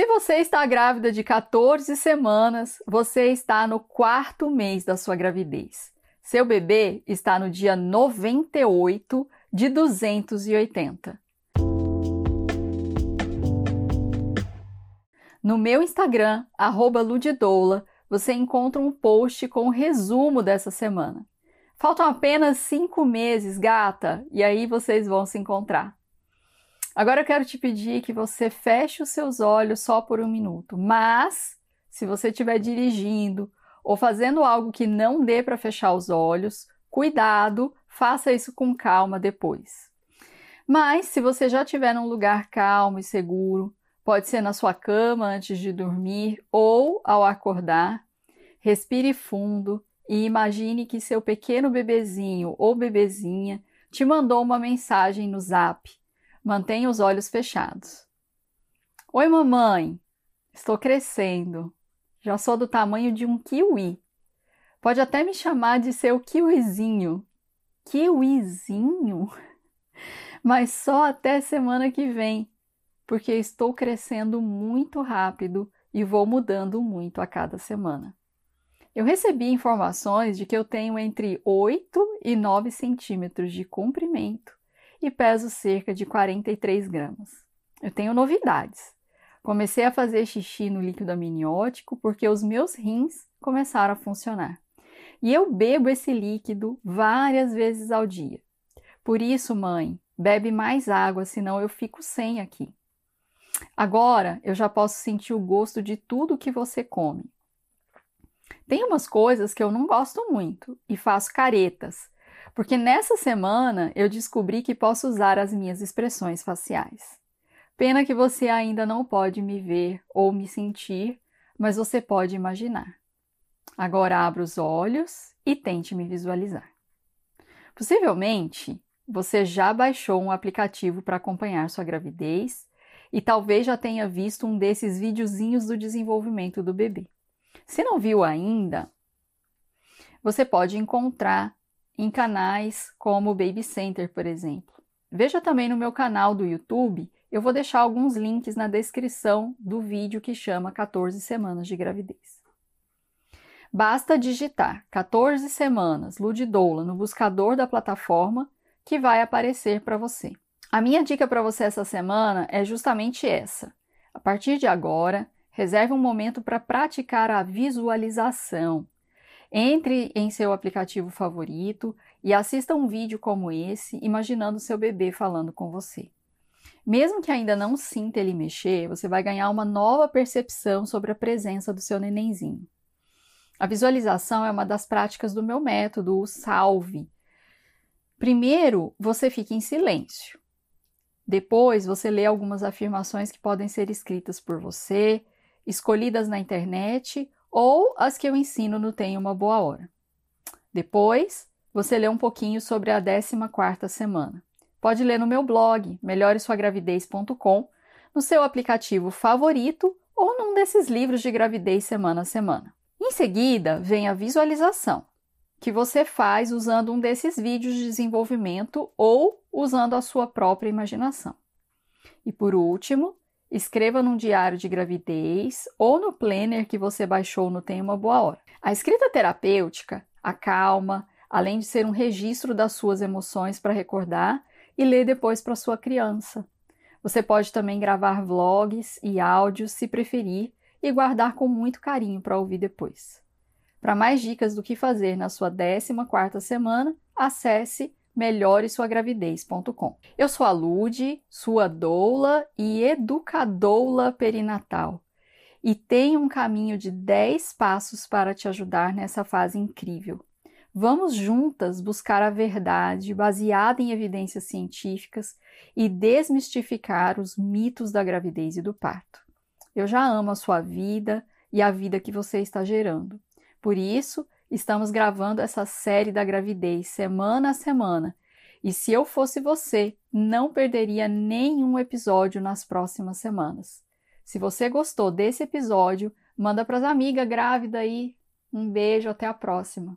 Se você está grávida de 14 semanas, você está no quarto mês da sua gravidez. Seu bebê está no dia 98 de 280. No meu Instagram, Ludidoula, você encontra um post com um resumo dessa semana. Faltam apenas cinco meses, gata, e aí vocês vão se encontrar. Agora eu quero te pedir que você feche os seus olhos só por um minuto, mas se você estiver dirigindo ou fazendo algo que não dê para fechar os olhos, cuidado, faça isso com calma depois. Mas se você já estiver num lugar calmo e seguro, pode ser na sua cama antes de dormir ou ao acordar, respire fundo e imagine que seu pequeno bebezinho ou bebezinha te mandou uma mensagem no zap. Mantenha os olhos fechados. Oi, mamãe! Estou crescendo. Já sou do tamanho de um kiwi. Pode até me chamar de seu kiwizinho. Kiwizinho? Mas só até semana que vem, porque estou crescendo muito rápido e vou mudando muito a cada semana. Eu recebi informações de que eu tenho entre 8 e 9 centímetros de comprimento e peso cerca de 43 gramas. Eu tenho novidades. Comecei a fazer xixi no líquido amniótico porque os meus rins começaram a funcionar. E eu bebo esse líquido várias vezes ao dia. Por isso, mãe, bebe mais água, senão eu fico sem aqui. Agora eu já posso sentir o gosto de tudo que você come. Tem umas coisas que eu não gosto muito e faço caretas, porque nessa semana eu descobri que posso usar as minhas expressões faciais. Pena que você ainda não pode me ver ou me sentir, mas você pode imaginar. Agora abra os olhos e tente me visualizar. Possivelmente você já baixou um aplicativo para acompanhar sua gravidez e talvez já tenha visto um desses videozinhos do desenvolvimento do bebê. Se não viu ainda, você pode encontrar em canais como o Baby Center, por exemplo. Veja também no meu canal do YouTube, eu vou deixar alguns links na descrição do vídeo que chama 14 semanas de gravidez. Basta digitar 14 semanas Ludidoula no buscador da plataforma que vai aparecer para você. A minha dica para você essa semana é justamente essa. A partir de agora, Reserve um momento para praticar a visualização. Entre em seu aplicativo favorito e assista um vídeo como esse, imaginando seu bebê falando com você. Mesmo que ainda não sinta ele mexer, você vai ganhar uma nova percepção sobre a presença do seu nenenzinho. A visualização é uma das práticas do meu método, o Salve. Primeiro, você fica em silêncio. Depois, você lê algumas afirmações que podem ser escritas por você, escolhidas na internet ou as que eu ensino no Tem Uma Boa Hora. Depois, você lê um pouquinho sobre a 14ª semana. Pode ler no meu blog, melhoresuagravidez.com, no seu aplicativo favorito ou num desses livros de gravidez semana a semana. Em seguida, vem a visualização, que você faz usando um desses vídeos de desenvolvimento ou usando a sua própria imaginação. E por último, Escreva num diário de gravidez ou no planner que você baixou no Tem Uma Boa Hora. A escrita terapêutica acalma, além de ser um registro das suas emoções para recordar e ler depois para sua criança. Você pode também gravar vlogs e áudios, se preferir, e guardar com muito carinho para ouvir depois. Para mais dicas do que fazer na sua 14ª semana, acesse melhoresuagravidez.com. Eu sou a Lude, sua doula e educadoula perinatal, e tenho um caminho de 10 passos para te ajudar nessa fase incrível. Vamos juntas buscar a verdade baseada em evidências científicas e desmistificar os mitos da gravidez e do parto. Eu já amo a sua vida e a vida que você está gerando. Por isso, Estamos gravando essa série da gravidez semana a semana. E se eu fosse você, não perderia nenhum episódio nas próximas semanas. Se você gostou desse episódio, manda para as amigas grávidas aí. Um beijo, até a próxima.